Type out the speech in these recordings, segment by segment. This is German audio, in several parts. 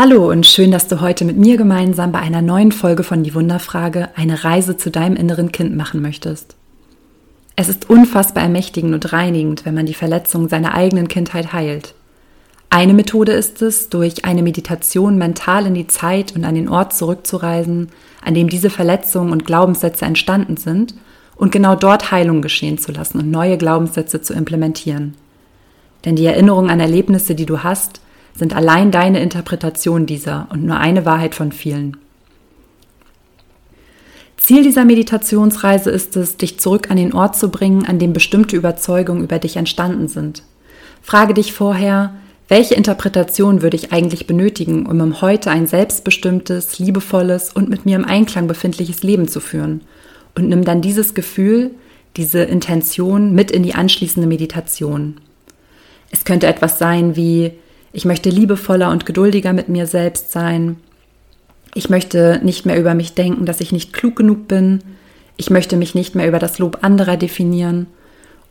Hallo und schön, dass du heute mit mir gemeinsam bei einer neuen Folge von Die Wunderfrage eine Reise zu deinem inneren Kind machen möchtest. Es ist unfassbar ermächtigend und reinigend, wenn man die Verletzungen seiner eigenen Kindheit heilt. Eine Methode ist es, durch eine Meditation mental in die Zeit und an den Ort zurückzureisen, an dem diese Verletzungen und Glaubenssätze entstanden sind, und genau dort Heilung geschehen zu lassen und neue Glaubenssätze zu implementieren. Denn die Erinnerung an Erlebnisse, die du hast, sind allein deine Interpretation dieser und nur eine Wahrheit von vielen. Ziel dieser Meditationsreise ist es, dich zurück an den Ort zu bringen, an dem bestimmte Überzeugungen über dich entstanden sind. Frage dich vorher, welche Interpretation würde ich eigentlich benötigen, um im Heute ein selbstbestimmtes, liebevolles und mit mir im Einklang befindliches Leben zu führen? Und nimm dann dieses Gefühl, diese Intention mit in die anschließende Meditation. Es könnte etwas sein wie, ich möchte liebevoller und geduldiger mit mir selbst sein. Ich möchte nicht mehr über mich denken, dass ich nicht klug genug bin. Ich möchte mich nicht mehr über das Lob anderer definieren.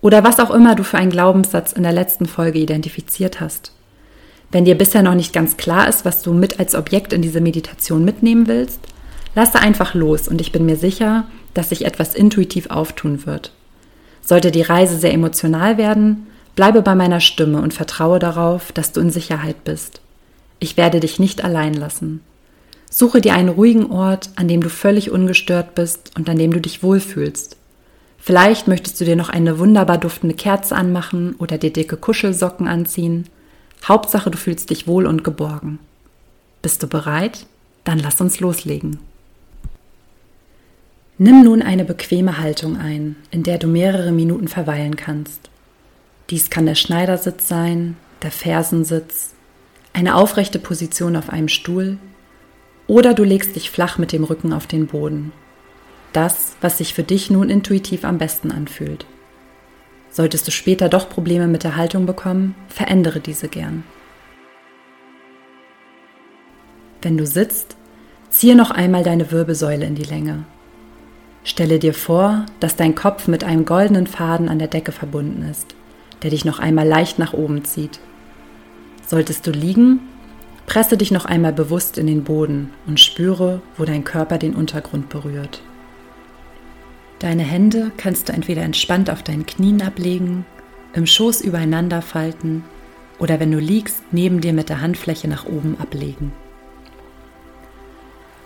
Oder was auch immer du für einen Glaubenssatz in der letzten Folge identifiziert hast. Wenn dir bisher noch nicht ganz klar ist, was du mit als Objekt in diese Meditation mitnehmen willst, lasse einfach los und ich bin mir sicher, dass sich etwas intuitiv auftun wird. Sollte die Reise sehr emotional werden, Bleibe bei meiner Stimme und vertraue darauf, dass du in Sicherheit bist. Ich werde dich nicht allein lassen. Suche dir einen ruhigen Ort, an dem du völlig ungestört bist und an dem du dich wohlfühlst. Vielleicht möchtest du dir noch eine wunderbar duftende Kerze anmachen oder dir dicke Kuschelsocken anziehen. Hauptsache, du fühlst dich wohl und geborgen. Bist du bereit? Dann lass uns loslegen. Nimm nun eine bequeme Haltung ein, in der du mehrere Minuten verweilen kannst. Dies kann der Schneidersitz sein, der Fersensitz, eine aufrechte Position auf einem Stuhl oder du legst dich flach mit dem Rücken auf den Boden. Das, was sich für dich nun intuitiv am besten anfühlt. Solltest du später doch Probleme mit der Haltung bekommen, verändere diese gern. Wenn du sitzt, ziehe noch einmal deine Wirbelsäule in die Länge. Stelle dir vor, dass dein Kopf mit einem goldenen Faden an der Decke verbunden ist der dich noch einmal leicht nach oben zieht. Solltest du liegen, presse dich noch einmal bewusst in den Boden und spüre, wo dein Körper den Untergrund berührt. Deine Hände kannst du entweder entspannt auf deinen Knien ablegen, im Schoß übereinander falten oder wenn du liegst, neben dir mit der Handfläche nach oben ablegen.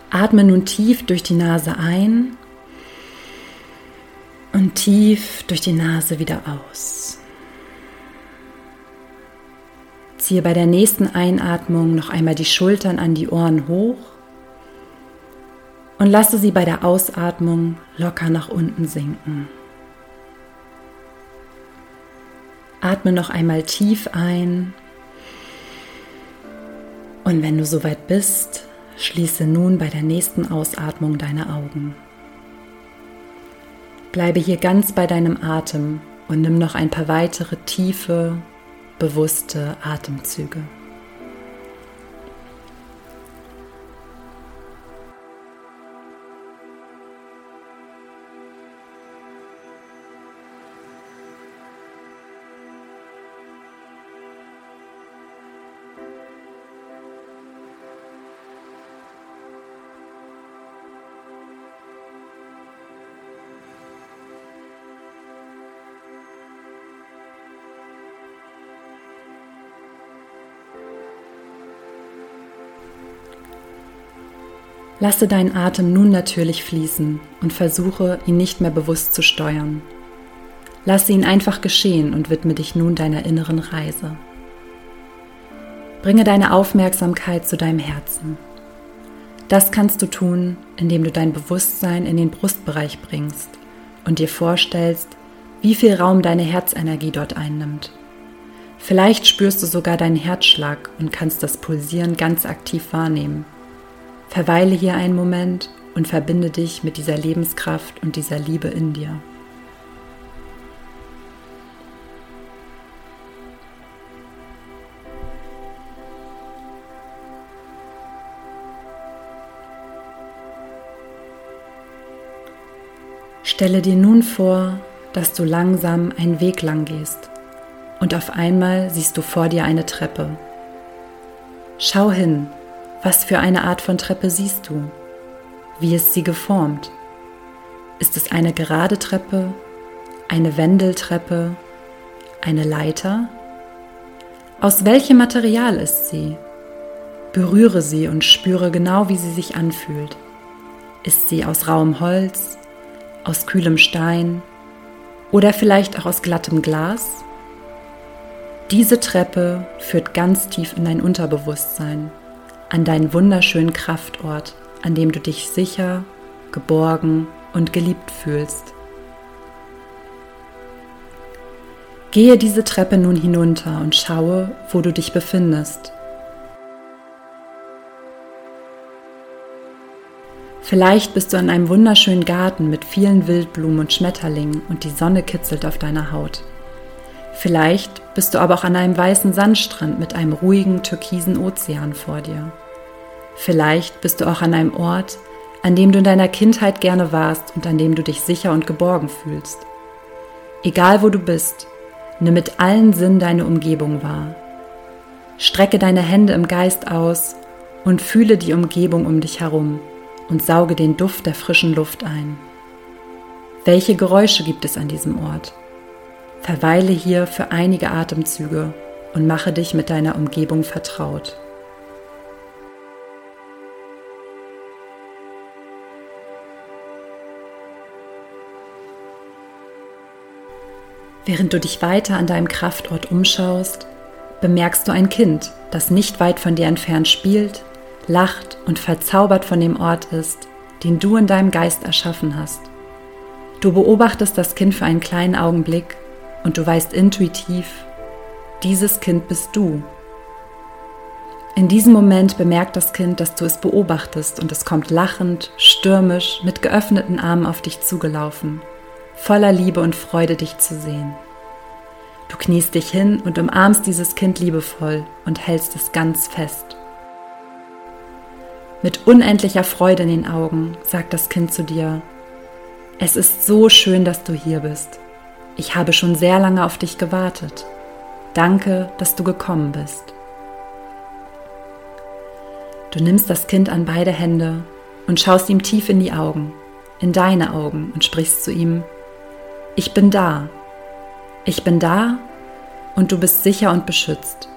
Atme nun tief durch die Nase ein und tief durch die Nase wieder aus. Ziehe bei der nächsten Einatmung noch einmal die Schultern an die Ohren hoch und lasse sie bei der Ausatmung locker nach unten sinken. Atme noch einmal tief ein und wenn du soweit bist, schließe nun bei der nächsten Ausatmung deine Augen. Bleibe hier ganz bei deinem Atem und nimm noch ein paar weitere tiefe, bewusste Atemzüge. Lasse deinen Atem nun natürlich fließen und versuche, ihn nicht mehr bewusst zu steuern. Lasse ihn einfach geschehen und widme dich nun deiner inneren Reise. Bringe deine Aufmerksamkeit zu deinem Herzen. Das kannst du tun, indem du dein Bewusstsein in den Brustbereich bringst und dir vorstellst, wie viel Raum deine Herzenergie dort einnimmt. Vielleicht spürst du sogar deinen Herzschlag und kannst das Pulsieren ganz aktiv wahrnehmen. Verweile hier einen Moment und verbinde dich mit dieser Lebenskraft und dieser Liebe in dir. Stelle dir nun vor, dass du langsam einen Weg lang gehst und auf einmal siehst du vor dir eine Treppe. Schau hin, Was für eine Art von Treppe siehst du? Wie ist sie geformt? Ist es eine gerade Treppe, eine Wendeltreppe, eine Leiter? Aus welchem Material ist sie? Berühre sie und spüre genau, wie sie sich anfühlt. Ist sie aus rauem Holz, aus kühlem Stein oder vielleicht auch aus glattem Glas? Diese Treppe führt ganz tief in dein Unterbewusstsein, an deinen wunderschönen Kraftort, an dem du dich sicher, geborgen und geliebt fühlst. Gehe diese Treppe nun hinunter und schaue, wo du dich befindest. Vielleicht bist du in einem wunderschönen Garten mit vielen Wildblumen und Schmetterlingen und die Sonne kitzelt auf deiner Haut. Vielleicht bist du aber auch an einem weißen Sandstrand mit einem ruhigen türkisen Ozean vor dir. Vielleicht bist du auch an einem Ort, an dem du in deiner Kindheit gerne warst und an dem du dich sicher und geborgen fühlst. Egal wo du bist, nimm mit allen Sinnen deine Umgebung wahr. Strecke deine Hände im Geist aus und fühle die Umgebung um dich herum und sauge den Duft der frischen Luft ein. Welche Geräusche gibt es an diesem Ort? Verweile hier für einige Atemzüge und mache dich mit deiner Umgebung vertraut. Während du dich weiter an deinem Kraftort umschaust, bemerkst du ein Kind, das nicht weit von dir entfernt spielt lacht und verzaubert von dem Ort ist, den du in deinem Geist erschaffen hast. Du beobachtest das Kind für einen kleinen Augenblick und du weißt intuitiv, dieses Kind bist du. In diesem Moment bemerkt das Kind, dass du es beobachtest und es kommt lachend, stürmisch, mit geöffneten Armen auf dich zugelaufen, voller Liebe und Freude, dich zu sehen. Du kniest dich hin und umarmst dieses Kind liebevoll und hältst es ganz fest. Mit unendlicher Freude in den Augen sagt das Kind zu dir, es ist so schön, dass du hier bist. Ich habe schon sehr lange auf dich gewartet. Danke, dass du gekommen bist. Du nimmst das Kind an beide Hände und schaust ihm tief in die Augen, in deine Augen und sprichst zu ihm, ich bin da. Ich bin da und du bist sicher und beschützt.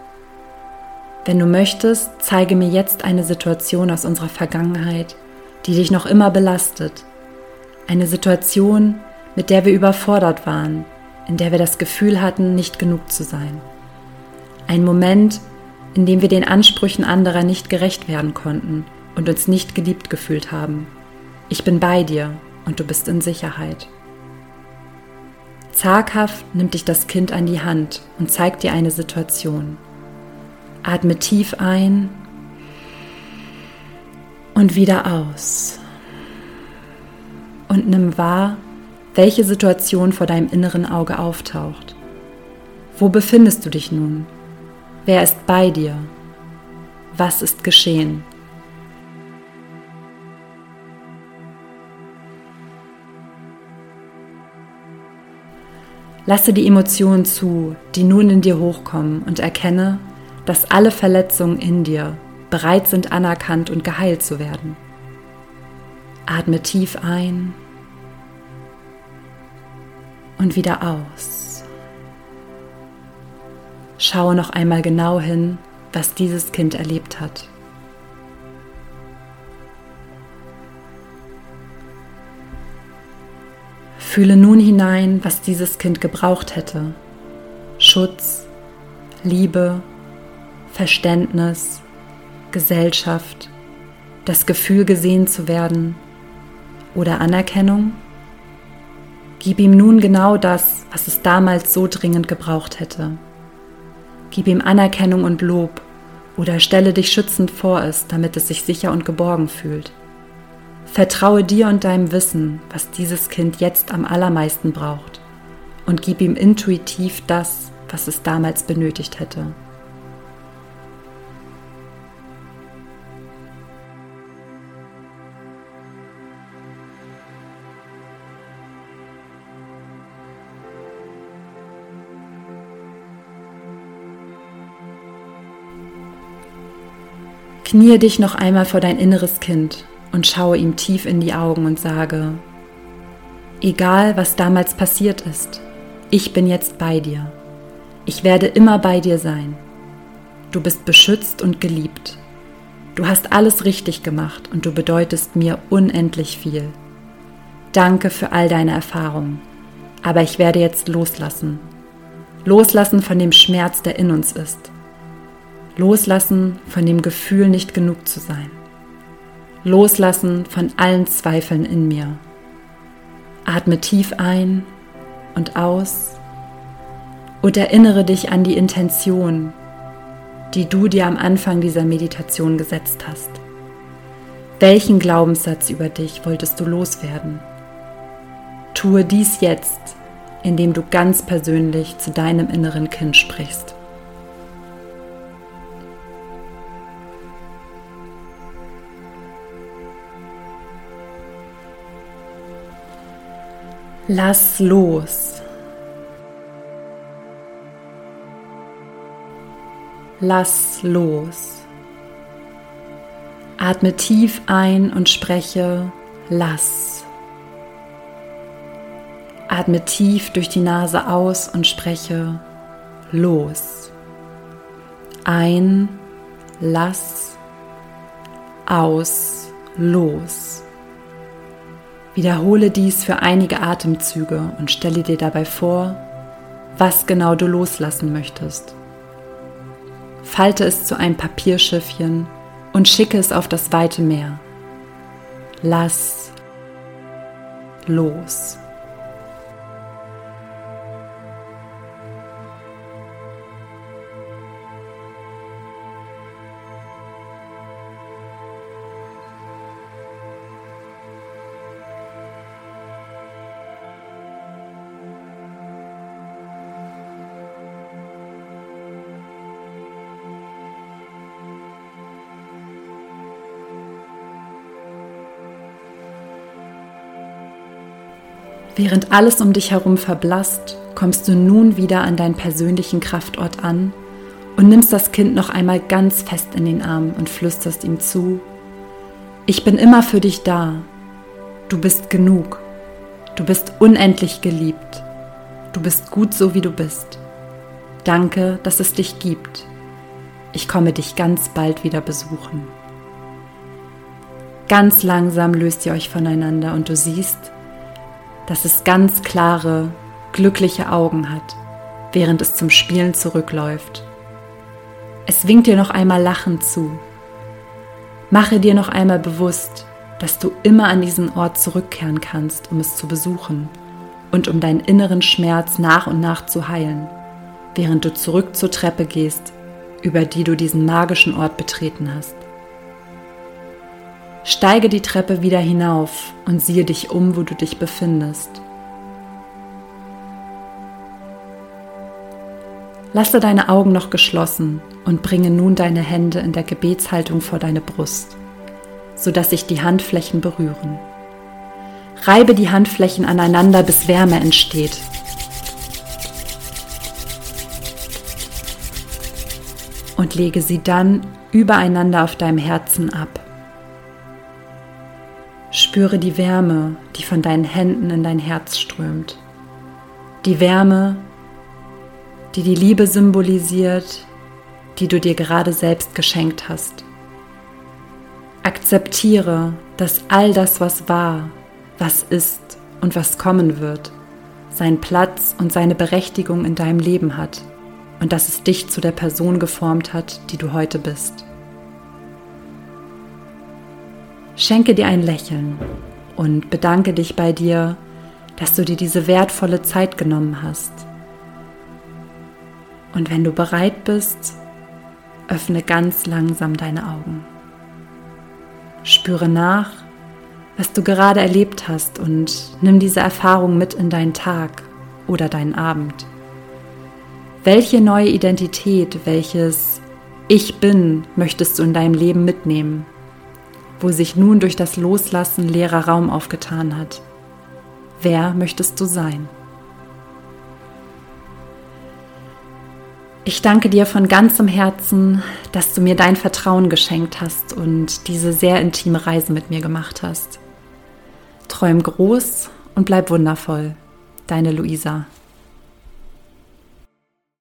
Wenn du möchtest, zeige mir jetzt eine Situation aus unserer Vergangenheit, die dich noch immer belastet. Eine Situation, mit der wir überfordert waren, in der wir das Gefühl hatten, nicht genug zu sein. Ein Moment, in dem wir den Ansprüchen anderer nicht gerecht werden konnten und uns nicht geliebt gefühlt haben. Ich bin bei dir und du bist in Sicherheit. Zaghaft nimmt dich das Kind an die Hand und zeigt dir eine Situation. Atme tief ein und wieder aus. Und nimm wahr, welche Situation vor deinem inneren Auge auftaucht. Wo befindest du dich nun? Wer ist bei dir? Was ist geschehen? Lasse die Emotionen zu, die nun in dir hochkommen und erkenne, dass alle Verletzungen in dir bereit sind, anerkannt und geheilt zu werden. Atme tief ein und wieder aus. Schaue noch einmal genau hin, was dieses Kind erlebt hat. Fühle nun hinein, was dieses Kind gebraucht hätte. Schutz, Liebe, Verständnis, Gesellschaft, das Gefühl gesehen zu werden oder Anerkennung? Gib ihm nun genau das, was es damals so dringend gebraucht hätte. Gib ihm Anerkennung und Lob oder stelle dich schützend vor es, damit es sich sicher und geborgen fühlt. Vertraue dir und deinem Wissen, was dieses Kind jetzt am allermeisten braucht, und gib ihm intuitiv das, was es damals benötigt hätte. Knie dich noch einmal vor dein inneres Kind und schaue ihm tief in die Augen und sage, egal was damals passiert ist, ich bin jetzt bei dir. Ich werde immer bei dir sein. Du bist beschützt und geliebt. Du hast alles richtig gemacht und du bedeutest mir unendlich viel. Danke für all deine Erfahrungen. Aber ich werde jetzt loslassen. Loslassen von dem Schmerz, der in uns ist. Loslassen von dem Gefühl, nicht genug zu sein. Loslassen von allen Zweifeln in mir. Atme tief ein und aus und erinnere dich an die Intention, die du dir am Anfang dieser Meditation gesetzt hast. Welchen Glaubenssatz über dich wolltest du loswerden? Tue dies jetzt, indem du ganz persönlich zu deinem inneren Kind sprichst. Lass los. Lass los. Atme tief ein und spreche Lass. Atme tief durch die Nase aus und spreche Los. Ein, lass, aus, los. Wiederhole dies für einige Atemzüge und stelle dir dabei vor, was genau du loslassen möchtest. Falte es zu einem Papierschiffchen und schicke es auf das weite Meer. Lass los. Während alles um dich herum verblasst, kommst du nun wieder an deinen persönlichen Kraftort an und nimmst das Kind noch einmal ganz fest in den Arm und flüsterst ihm zu, ich bin immer für dich da, du bist genug, du bist unendlich geliebt, du bist gut so wie du bist. Danke, dass es dich gibt. Ich komme dich ganz bald wieder besuchen. Ganz langsam löst ihr euch voneinander und du siehst, dass es ganz klare, glückliche Augen hat, während es zum Spielen zurückläuft. Es winkt dir noch einmal lachend zu. Mache dir noch einmal bewusst, dass du immer an diesen Ort zurückkehren kannst, um es zu besuchen und um deinen inneren Schmerz nach und nach zu heilen, während du zurück zur Treppe gehst, über die du diesen magischen Ort betreten hast. Steige die Treppe wieder hinauf und siehe dich um, wo du dich befindest. Lasse deine Augen noch geschlossen und bringe nun deine Hände in der Gebetshaltung vor deine Brust, sodass sich die Handflächen berühren. Reibe die Handflächen aneinander, bis Wärme entsteht. Und lege sie dann übereinander auf deinem Herzen ab. Spüre die Wärme, die von deinen Händen in dein Herz strömt. Die Wärme, die die Liebe symbolisiert, die du dir gerade selbst geschenkt hast. Akzeptiere, dass all das, was war, was ist und was kommen wird, seinen Platz und seine Berechtigung in deinem Leben hat und dass es dich zu der Person geformt hat, die du heute bist. Schenke dir ein Lächeln und bedanke dich bei dir, dass du dir diese wertvolle Zeit genommen hast. Und wenn du bereit bist, öffne ganz langsam deine Augen. Spüre nach, was du gerade erlebt hast und nimm diese Erfahrung mit in deinen Tag oder deinen Abend. Welche neue Identität, welches Ich bin möchtest du in deinem Leben mitnehmen? Wo sich nun durch das Loslassen leerer Raum aufgetan hat. Wer möchtest du sein? Ich danke dir von ganzem Herzen, dass du mir dein Vertrauen geschenkt hast und diese sehr intime Reise mit mir gemacht hast. Träum groß und bleib wundervoll. Deine Luisa.